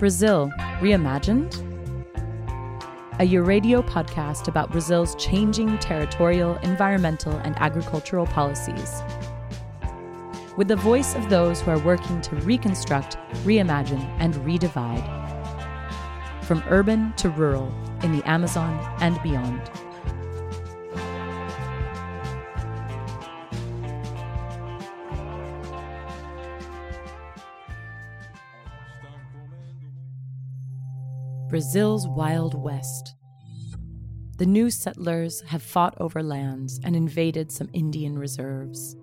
Brazil Reimagined? A Euradio podcast about Brazil's changing territorial, environmental, and agricultural policies. With the voice of those who are working to reconstruct, reimagine, and redivide. From urban to rural, in the Amazon and beyond. Brazil's Wild West. The new settlers have fought over lands and invaded some Indian reserves.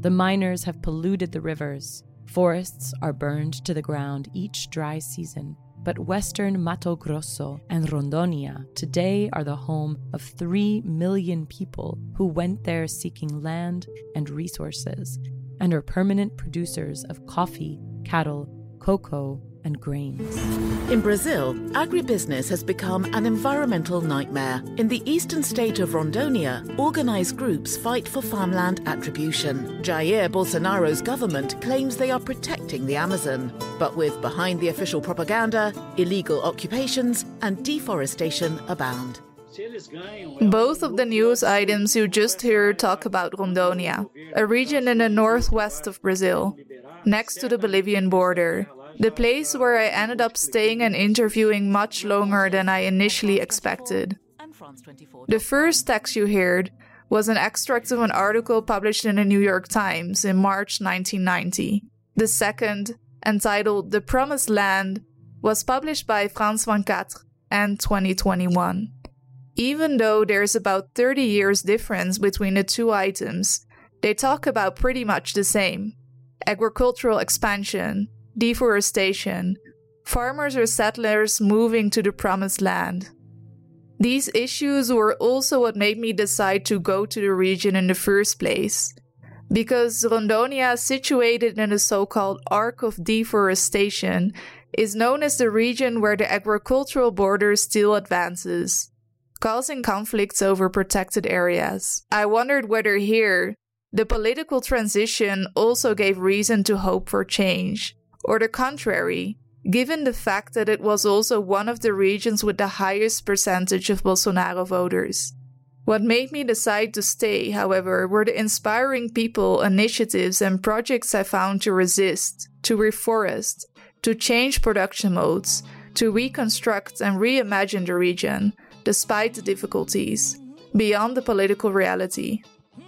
The miners have polluted the rivers. Forests are burned to the ground each dry season. But western Mato Grosso and Rondonia today are the home of 3 million people who went there seeking land and resources and are permanent producers of coffee, cattle, cocoa, and grains. In Brazil, agribusiness has become an environmental nightmare. In the eastern state of Rondonia, organized groups fight for farmland attribution. Jair Bolsonaro's government claims they are protecting the Amazon. But with behind the official propaganda, illegal occupations, and deforestation abound. Both of the news items you just heard talk about Rondonia, a region in the northwest of Brazil, next to the Bolivian border the place where I ended up staying and interviewing much longer than I initially expected. The first text you heard was an extract of an article published in the New York Times in March 1990. The second, entitled The Promised Land, was published by France 24 and 2021. Even though there's about 30 years difference between the two items, they talk about pretty much the same agricultural expansion, deforestation, farmers or settlers moving to the promised land. These issues were also what made me decide to go to the region in the first place. Because Rondonia, situated in the so called Arc of Deforestation, is known as the region where the agricultural border still advances, causing conflicts over protected areas. I wondered whether here, the political transition also gave reason to hope for change or the contrary, given the fact that it was also one of the regions with the highest percentage of Bolsonaro voters. What made me decide to stay, however, were the inspiring people, initiatives, and projects I found to resist, to reforest, to change production modes, to reconstruct and reimagine the region, despite the difficulties, beyond the political reality.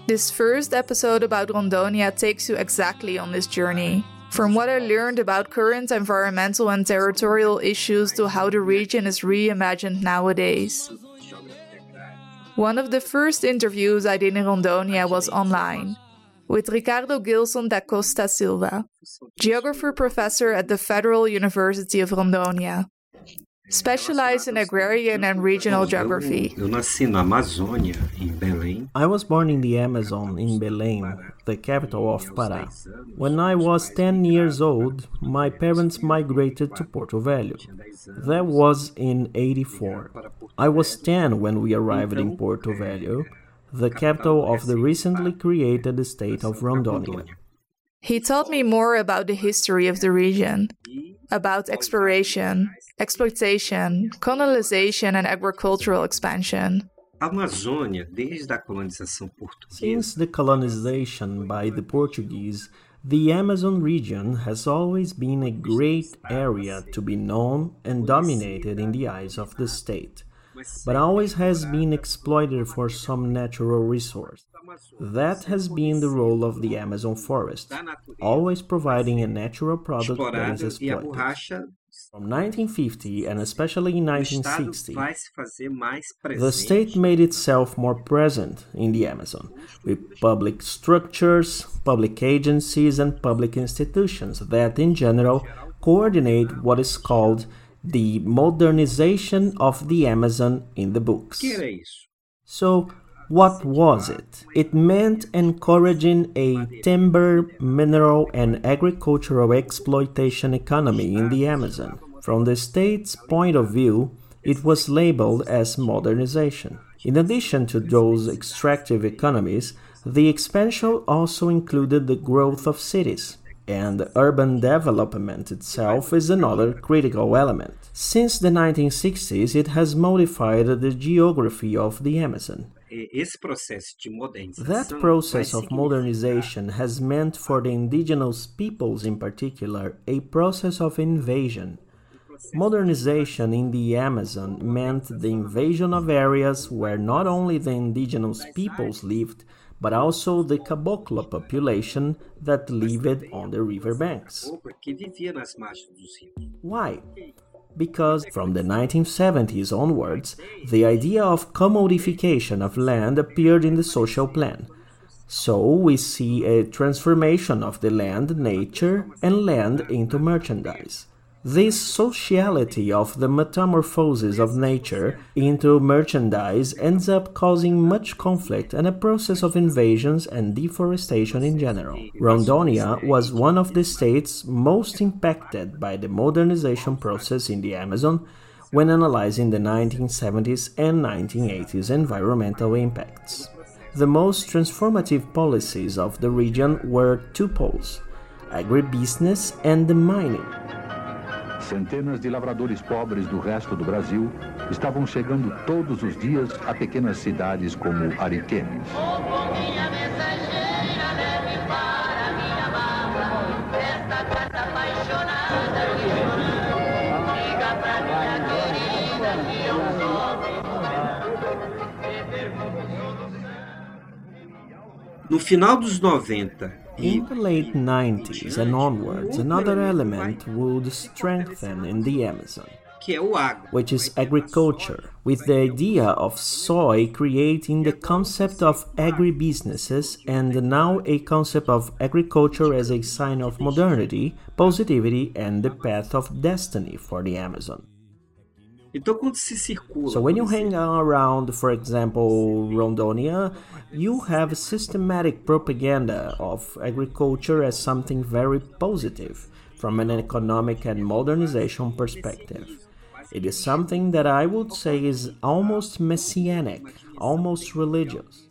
This first episode about Rondonia takes you exactly on this journey. From what I learned about current environmental and territorial issues to how the region is reimagined nowadays. One of the first interviews I did in Rondonia was online with Ricardo Gilson da Costa Silva, geographer professor at the Federal University of Rondonia specialized in agrarian and regional geography. I was born in the Amazon in Belém, the capital of Pará. When I was 10 years old, my parents migrated to Porto Velho. That was in 84. I was 10 when we arrived in Porto Velho, the capital of the recently created state of Rondonia. He taught me more about the history of the region, about exploration, exploitation, colonization, and agricultural expansion. Since the colonization by the Portuguese, the Amazon region has always been a great area to be known and dominated in the eyes of the state, but always has been exploited for some natural resource. That has been the role of the Amazon forest, always providing a natural product that is exploited. From 1950 and especially in 1960, the state made itself more present in the Amazon with public structures, public agencies, and public institutions that, in general, coordinate what is called the modernization of the Amazon in the books. So, what was it? It meant encouraging a timber, mineral, and agricultural exploitation economy in the Amazon. From the state's point of view, it was labeled as modernization. In addition to those extractive economies, the expansion also included the growth of cities, and urban development itself is another critical element. Since the 1960s, it has modified the geography of the Amazon. That process of modernization has meant for the indigenous peoples in particular a process of invasion. Modernization in the Amazon meant the invasion of areas where not only the indigenous peoples lived, but also the caboclo population that lived on the riverbanks. Why? Because from the 1970s onwards, the idea of commodification of land appeared in the social plan. So we see a transformation of the land, nature, and land into merchandise. This sociality of the metamorphosis of nature into merchandise ends up causing much conflict and a process of invasions and deforestation in general. Rondonia was one of the states most impacted by the modernization process in the Amazon when analyzing the 1970s and 1980s environmental impacts. The most transformative policies of the region were two poles agribusiness and the mining. Centenas de lavradores pobres do resto do Brasil estavam chegando todos os dias a pequenas cidades como Ariquemes. No final dos 90 in the late 90s and onwards, another element would strengthen in the Amazon, which is agriculture, with the idea of soy creating the concept of agribusinesses and now a concept of agriculture as a sign of modernity, positivity, and the path of destiny for the Amazon. Então, quando se circula. So, when you hang around, for example, Rondonia, you have a systematic propaganda of agriculture as something very positive from an economic and modernization perspective. It is something that I would say is almost messianic, almost religious.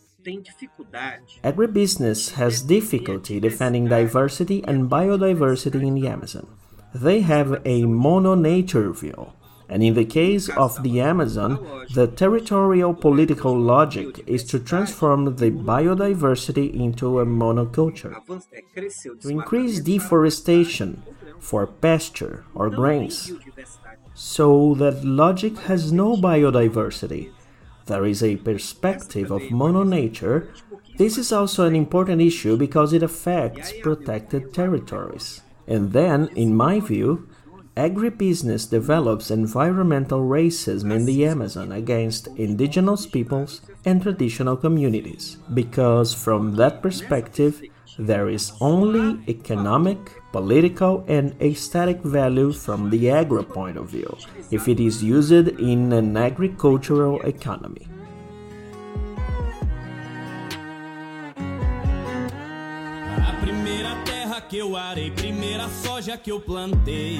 Agribusiness has difficulty defending diversity and biodiversity in the Amazon. They have a mono nature view and in the case of the Amazon, the territorial political logic is to transform the biodiversity into a monoculture. To increase deforestation for pasture or grains. So that logic has no biodiversity. There is a perspective of mononature. This is also an important issue because it affects protected territories. And then, in my view, agribusiness develops environmental racism in the Amazon against indigenous peoples and traditional communities, because from that perspective, there is only economic, political, and aesthetic value from the agro point of view if it is used in an agricultural economy. Que eu arei, primeira soja que eu plantei,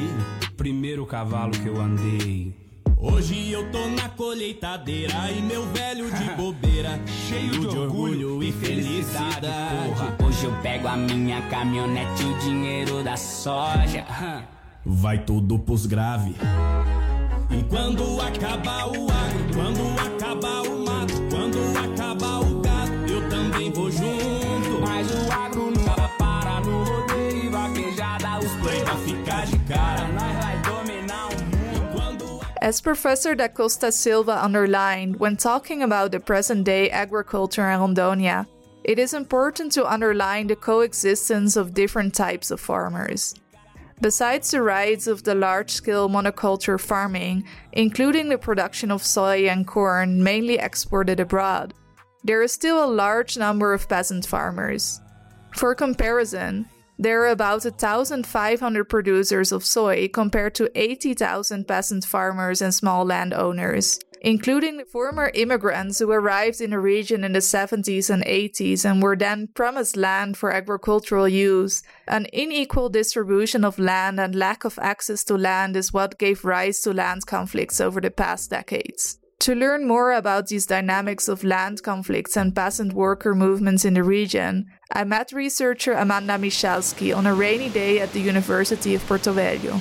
primeiro cavalo que eu andei. Hoje eu tô na colheitadeira e meu velho de bobeira, cheio de orgulho e felicidade. Porra. Hoje eu pego a minha caminhonete e o dinheiro da soja. Vai tudo pros grave. E quando acabar o agro, quando acabar o mato, As Professor da Costa Silva underlined when talking about the present day agriculture in Rondonia, it is important to underline the coexistence of different types of farmers. Besides the rise of the large scale monoculture farming, including the production of soy and corn mainly exported abroad, there is still a large number of peasant farmers. For comparison, there are about 1,500 producers of soy compared to 80,000 peasant farmers and small landowners, including former immigrants who arrived in the region in the 70s and 80s and were then promised land for agricultural use. An unequal distribution of land and lack of access to land is what gave rise to land conflicts over the past decades. To learn more about these dynamics of land conflicts and peasant worker movements in the region, I met researcher Amanda Michalski on a rainy day at the University of Porto Velho.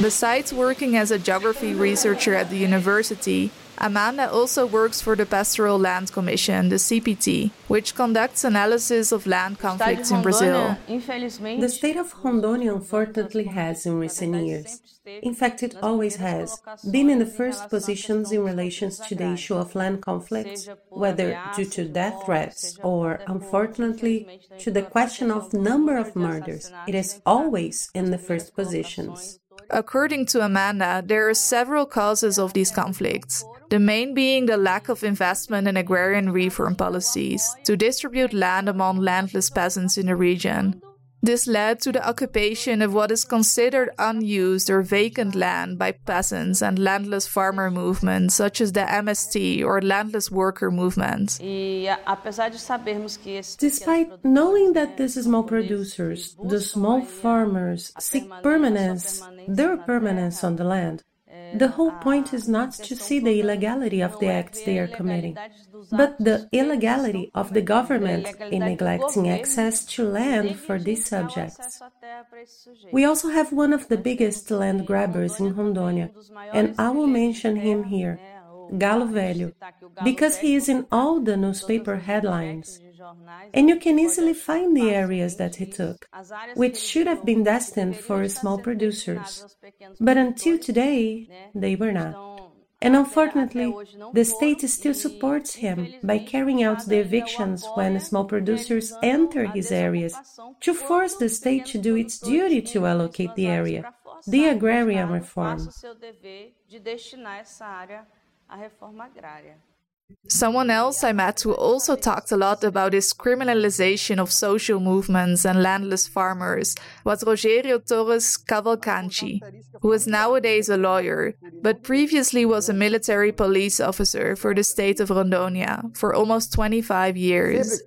Besides working as a geography researcher at the university, Amanda also works for the Pastoral Land Commission, the CPT, which conducts analysis of land conflicts in Brazil. The state of Rondônia unfortunately has in recent years, in fact it always has, been in the first positions in relation to the issue of land conflicts, whether due to death threats or, unfortunately, to the question of number of murders. It is always in the first positions. According to Amanda, there are several causes of these conflicts the main being the lack of investment in agrarian reform policies to distribute land among landless peasants in the region. This led to the occupation of what is considered unused or vacant land by peasants and landless farmer movements such as the MST or landless worker movement. Despite knowing that these small producers, the small farmers, seek permanence, their permanence on the land, the whole point is not to see the illegality of the acts they are committing, but the illegality of the government in neglecting access to land for these subjects. We also have one of the biggest land grabbers in Rondônia, and I will mention him here, Galo Velho, because he is in all the newspaper headlines. And you can easily find the areas that he took, which should have been destined for small producers. But until today, they were not. And unfortunately, the state still supports him by carrying out the evictions when small producers enter his areas to force the state to do its duty to allocate the area, the agrarian reform. Someone else I met who also talked a lot about this criminalization of social movements and landless farmers was Rogério Torres Cavalcanti, who is nowadays a lawyer, but previously was a military police officer for the state of Rondônia for almost 25 years.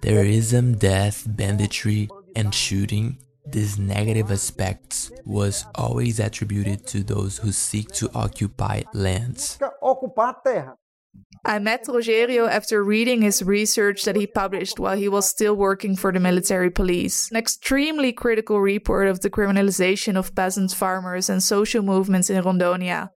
Terrorism, death, banditry, and shooting these negative aspects was always attributed to those who seek to occupy lands. I met Rogério after reading his research that he published while he was still working for the military police. An extremely critical report of the criminalization of peasant farmers, and social movements in Rondônia.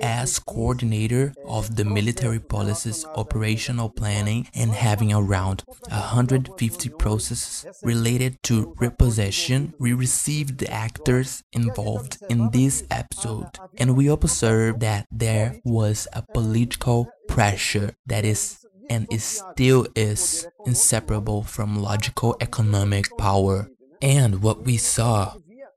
As coordinator of the military policy's operational planning and having around 150 processes related to repossession, we received the actors involved in this episode and we observed that there was a political pressure that is and is still is inseparable from logical economic power. And what we saw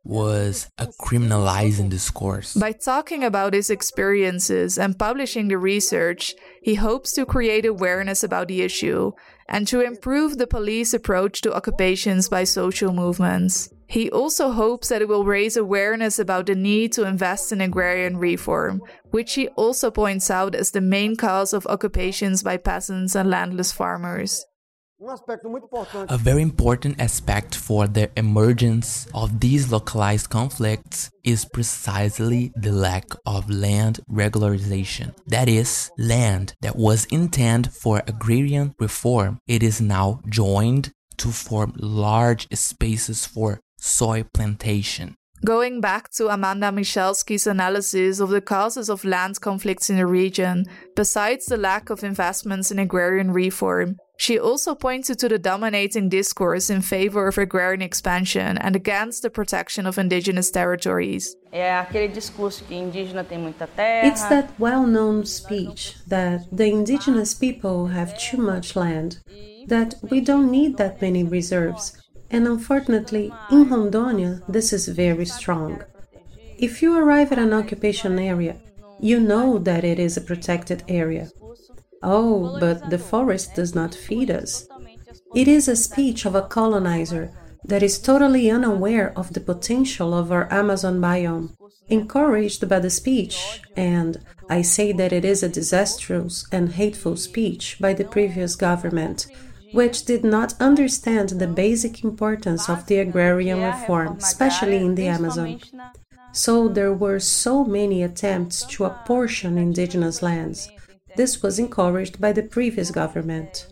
was a criminalizing discourse. By talking about his experiences and publishing the research, he hopes to create awareness about the issue and to improve the police approach to occupations by social movements. He also hopes that it will raise awareness about the need to invest in agrarian reform, which he also points out as the main cause of occupations by peasants and landless farmers. A very important aspect for the emergence of these localized conflicts is precisely the lack of land regularization. That is, land that was intended for agrarian reform, it is now joined to form large spaces for soy plantation. Going back to Amanda Michalski's analysis of the causes of land conflicts in the region, besides the lack of investments in agrarian reform, she also pointed to the dominating discourse in favor of agrarian expansion and against the protection of indigenous territories. It's that well known speech that the indigenous people have too much land, that we don't need that many reserves. And unfortunately, in Rondônia, this is very strong. If you arrive at an occupation area, you know that it is a protected area. Oh, but the forest does not feed us. It is a speech of a colonizer that is totally unaware of the potential of our Amazon biome. Encouraged by the speech, and I say that it is a disastrous and hateful speech by the previous government, which did not understand the basic importance of the agrarian reform, especially in the Amazon. So there were so many attempts to apportion indigenous lands. This was encouraged by the previous government.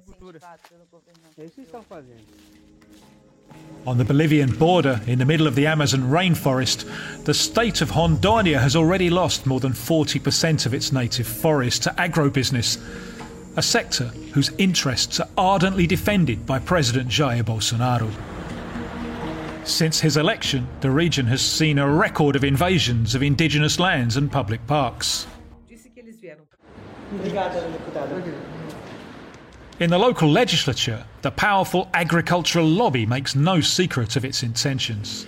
On the Bolivian border, in the middle of the Amazon rainforest, the state of Rondônia has already lost more than 40% of its native forest to agrobusiness, a sector whose interests are ardently defended by President Jair Bolsonaro. Since his election, the region has seen a record of invasions of indigenous lands and public parks. In the local legislature, the powerful agricultural lobby makes no secret of its intentions.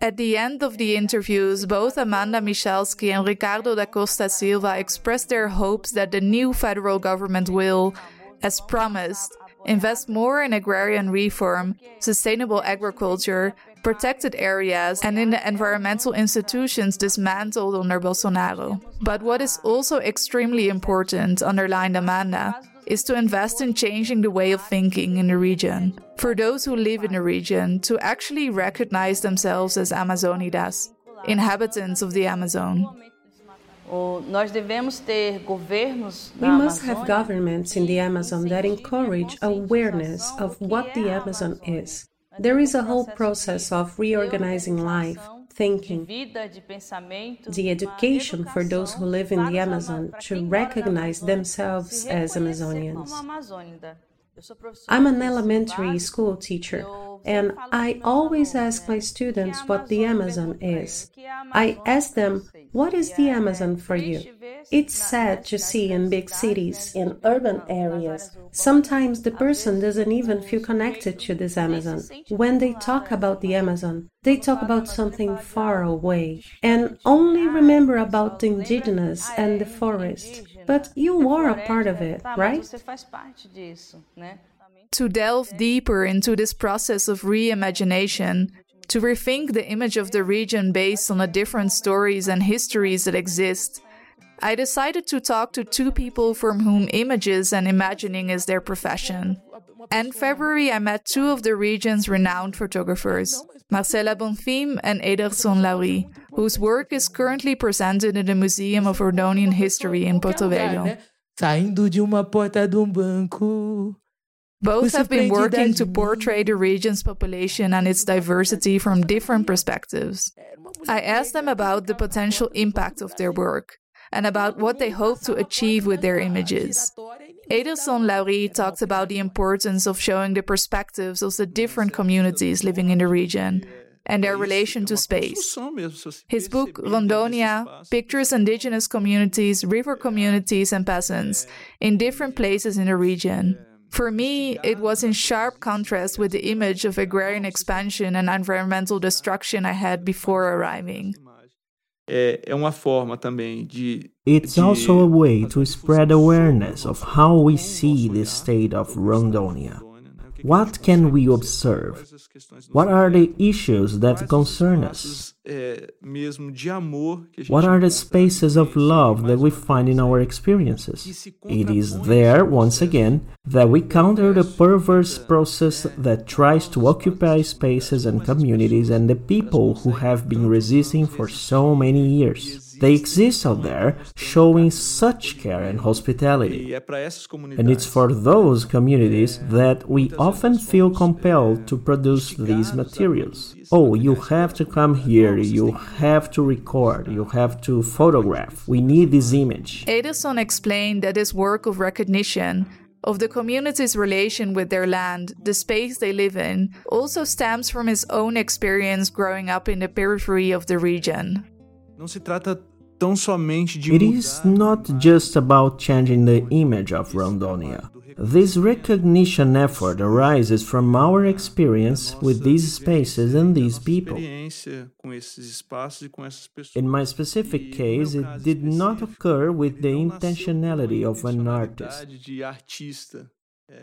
At the end of the interviews, both Amanda Michalski and Ricardo da Costa Silva expressed their hopes that the new federal government will, as promised, invest more in agrarian reform, sustainable agriculture, protected areas, and in the environmental institutions dismantled under Bolsonaro. But what is also extremely important, underlined Amanda, is to invest in changing the way of thinking in the region. For those who live in the region, to actually recognize themselves as Amazonidas, inhabitants of the Amazon. We must have governments in the Amazon that encourage awareness of what the Amazon is. There is a whole process of reorganizing life, thinking, the education for those who live in the Amazon to recognize themselves as Amazonians. I'm an elementary school teacher, and I always ask my students what the Amazon is. I ask them, What is the Amazon for you? It's sad to see in big cities, in urban areas. Sometimes the person doesn't even feel connected to this Amazon. When they talk about the Amazon, they talk about something far away and only remember about the indigenous and the forest. But you are a part of it, right? To delve deeper into this process of reimagination, to rethink the image of the region based on the different stories and histories that exist, I decided to talk to two people from whom images and imagining is their profession. In February, I met two of the region's renowned photographers, Marcela Bonfim and Ederson Lauri, whose work is currently presented in the Museum of Rondonian History in Porto Velho. Both have been working to portray the region's population and its diversity from different perspectives. I asked them about the potential impact of their work and about what they hope to achieve with their images. Ederson Lauri talked about the importance of showing the perspectives of the different communities living in the region and their relation to space. His book, Rondonia, pictures indigenous communities, river communities, and peasants in different places in the region. For me, it was in sharp contrast with the image of agrarian expansion and environmental destruction I had before arriving. It's also a way to spread awareness of how we see the state of Rondonia. What can we observe? What are the issues that concern us? What are the spaces of love that we find in our experiences? It is there, once again, that we counter the perverse process that tries to occupy spaces and communities and the people who have been resisting for so many years. They exist out there showing such care and hospitality. And it's for those communities that we often feel compelled to produce these materials. Oh, you have to come here, you have to record, you have to photograph. We need this image. Ederson explained that this work of recognition of the community's relation with their land, the space they live in, also stems from his own experience growing up in the periphery of the region. It is not just about changing the image of Rondonia. This recognition effort arises from our experience with these spaces and these people. In my specific case, it did not occur with the intentionality of an artist.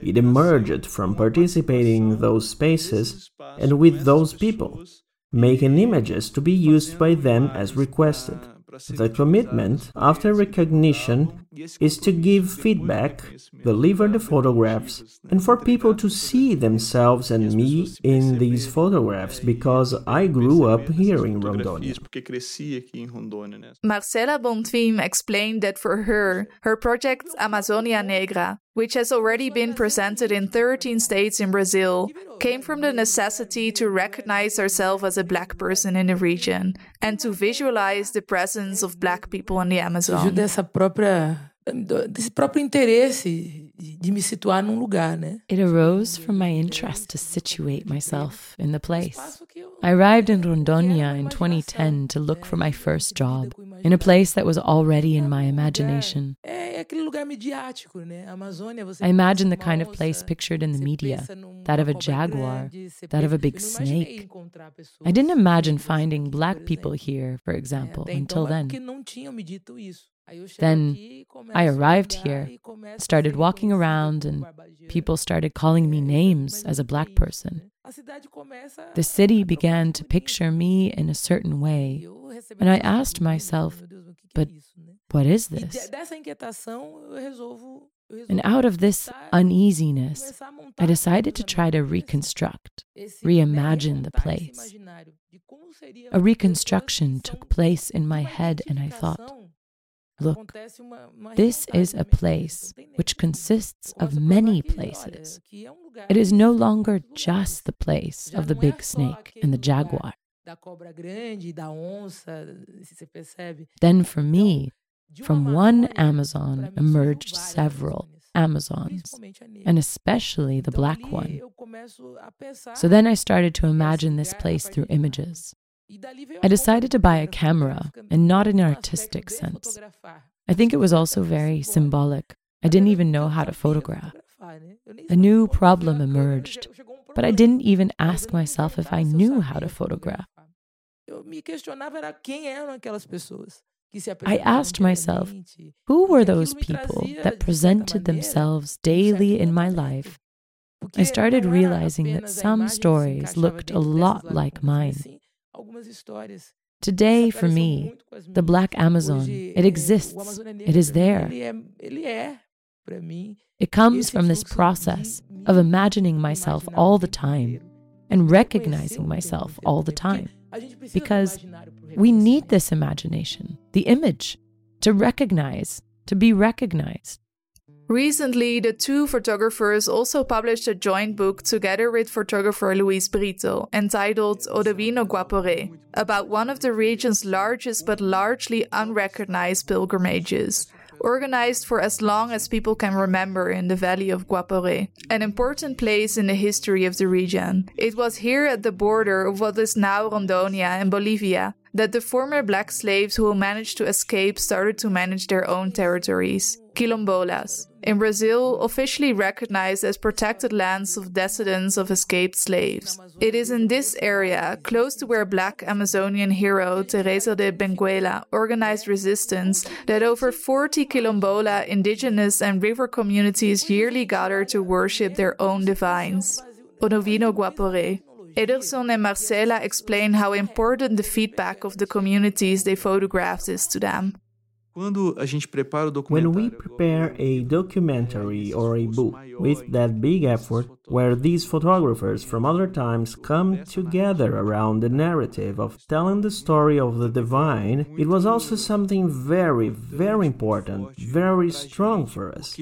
It emerged from participating in those spaces and with those people, making images to be used by them as requested. The commitment, after recognition, is to give feedback, deliver the photographs, and for people to see themselves and me in these photographs because I grew up here in Rondônia. Marcela Bonfim explained that for her, her project Amazonia Negra, which has already been presented in 13 states in Brazil, came from the necessity to recognize ourselves as a black person in the region and to visualize the presence of black people in the Amazon. dessa própria desse próprio interesse de me situar num lugar, né? It arose from my interest to situate myself in the place. I arrived in Rondônia in 2010 to look for my first job, in a place that was already in my imagination. É aquele lugar midiático, né? Amazônia, você I imagine the kind of place pictured in the media that of a jaguar, that of a big snake. I didn't imagine finding black people here, for example, until then. porque não tinham me dito isso. Then I arrived here, started walking around, and people started calling me names as a black person. The city began to picture me in a certain way, and I asked myself, but what is this? Dessa inquietação, eu resolvo And out of this uneasiness, I decided to try to reconstruct, reimagine the place. A reconstruction took place in my head, and I thought, look, this is a place which consists of many places. It is no longer just the place of the big snake and the jaguar. da cobra grande, da onça, se você percebe. Then for me, from one Amazon emerged several Amazons, and especially the black one. So then I started to imagine this place through images. I decided to buy a camera, and not in an artistic sense. I think it was also very symbolic. I didn't even know how to photograph. A new problem emerged, but I didn't even ask myself if I knew how to photograph. Eu me questionava era quem eram aquelas pessoas. que se I asked myself, who were those people that presented themselves daily in my life? I started realizing that some stories looked a lot like mine. Today, for me, the Black Amazon, it exists, it is there. Ele é, ele é para mim. It comes from this process of imagining myself all the time and recognizing myself all the time. Because we need this imagination, the image, to recognize, to be recognized. Recently, the two photographers also published a joint book together with photographer Luis Brito entitled uh, O Divino Guaporé, about one of the region's largest but largely unrecognized pilgrimages, organized for as long as people can remember in the valley of Guaporé, an important place in the history of the region. It was here at the border of what is now Rondonia and Bolivia that the former black slaves who managed to escape started to manage their own territories, quilombolas, in Brazil officially recognized as protected lands of descendants of escaped slaves. It is in this area, close to where black Amazonian hero Teresa de Benguela organized resistance, that over 40 quilombola indigenous and river communities yearly gather to worship their own divines. O Divino Guaporé. Ederson and Marcela explain how important the feedback of the communities they photographed is to them. When we prepare a documentary or a book with that big effort, where these photographers from other times come together around the narrative of telling the story of the divine, it was also something very, very important, very strong for us.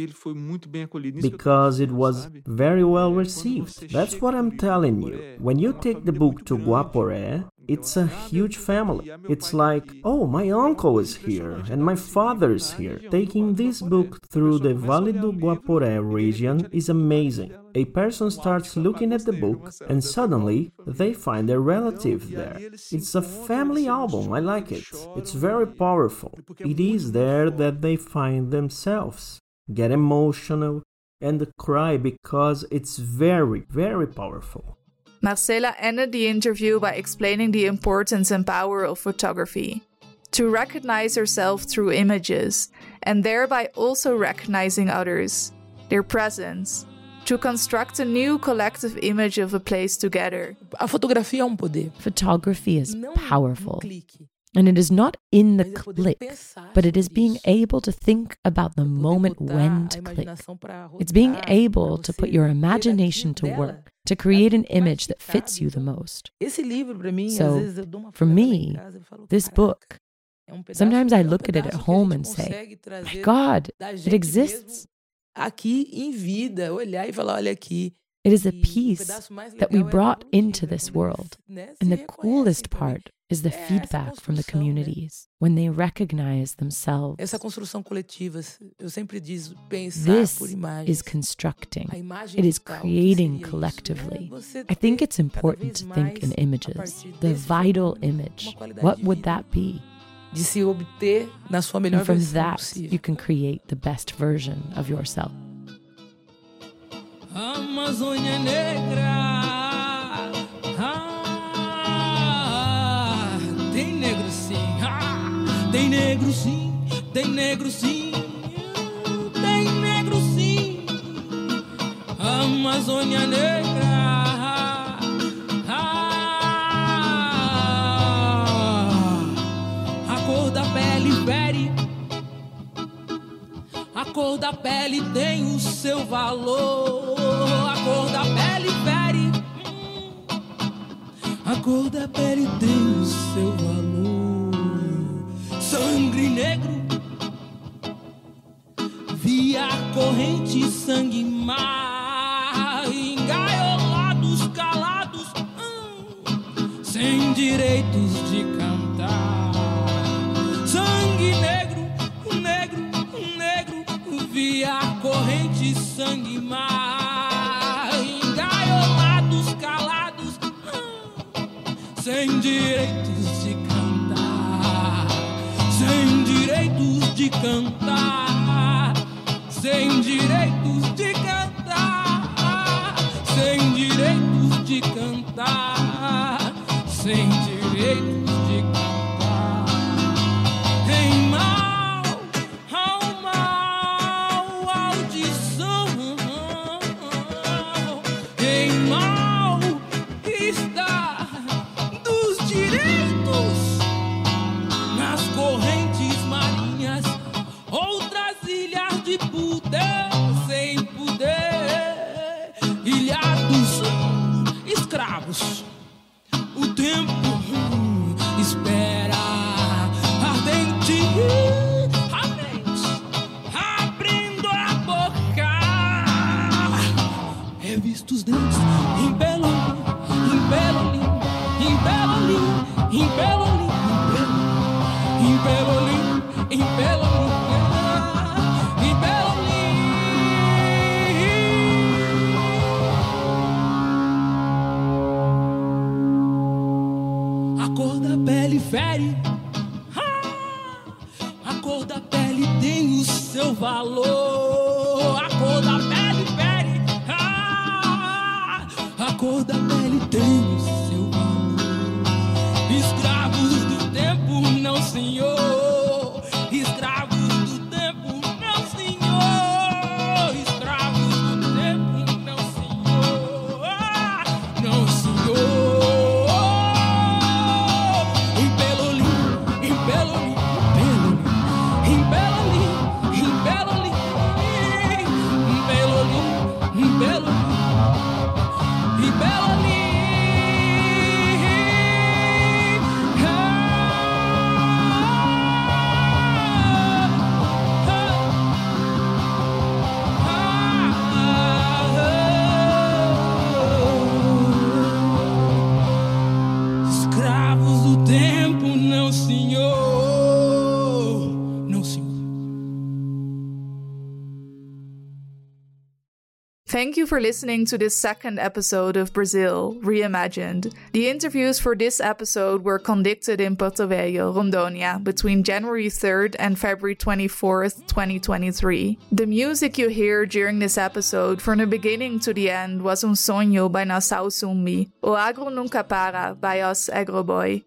Because it was very well received. That's what I'm telling you. When you take the book to Guaporé, it's a huge family. It's like, oh, my uncle is here and my father is here. Taking this book through the Vale do Guaporé region is amazing. A person starts looking at the book and suddenly they find their relative there. It's a family album. I like it. It's very powerful. It is there that they find themselves, get emotional, and cry because it's very, very powerful. Marcela ended the interview by explaining the importance and power of photography. To recognize herself through images, and thereby also recognizing others, their presence, to construct a new collective image of a place together. A fotografia é um poder. Photography is powerful. And it is not in the click, but it is being able to think about the moment when to click. It's being able to put your imagination to work to create an image that fits you the most. So, for me, this book, sometimes I look at it at home and say, My God, it exists. Aqui em vida, olhar e falar, olha aqui, it is a piece that we brought into this world. And the coolest part is the feedback from the communities when they recognize themselves. Essa construção coletiva, eu sempre diz pensar This is constructing. It is creating collectively. I think it's important to think in images. The vital image. What would that be? De se obter na sua melhor And from versão that, possível. you can create the best version of yourself. Amazônia Negra. Tem negro sim, tem negro sim, tem negro sim, tem negro sim. Amazônia Negra. A cor da pele fere. A cor da pele tem o seu valor. A cor da pele tem o seu valor. Sangue negro. Via corrente, sangue mar. Engaiolados, calados. hum, Sem direitos de cantar. Sangue negro, negro, negro, via corrente, sangue mar, sem direitos de cantar, sem direitos de cantar, sem direitos de cantar, sem direitos de cantar, sem direitos cor da Thank you for listening to this second episode of Brazil Reimagined. The interviews for this episode were conducted in Porto Velho, Rondônia, between January 3rd and February 24th, 2023. The music you hear during this episode, from the beginning to the end, was Um Sonho by Nação Zumbi, O Agro Nunca Para by Os Agroboy,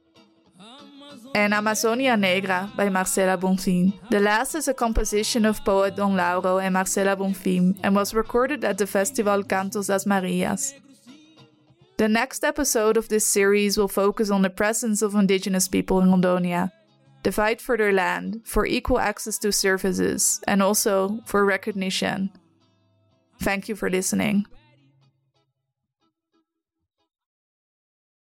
and Amazonia Negra by Marcela Bonfim. The last is a composition of poet Don Lauro and Marcela Bonfim and was recorded at the festival Cantos das Marias. The next episode of this series will focus on the presence of indigenous people in Rondônia, the fight for their land, for equal access to services, and also for recognition. Thank you for listening.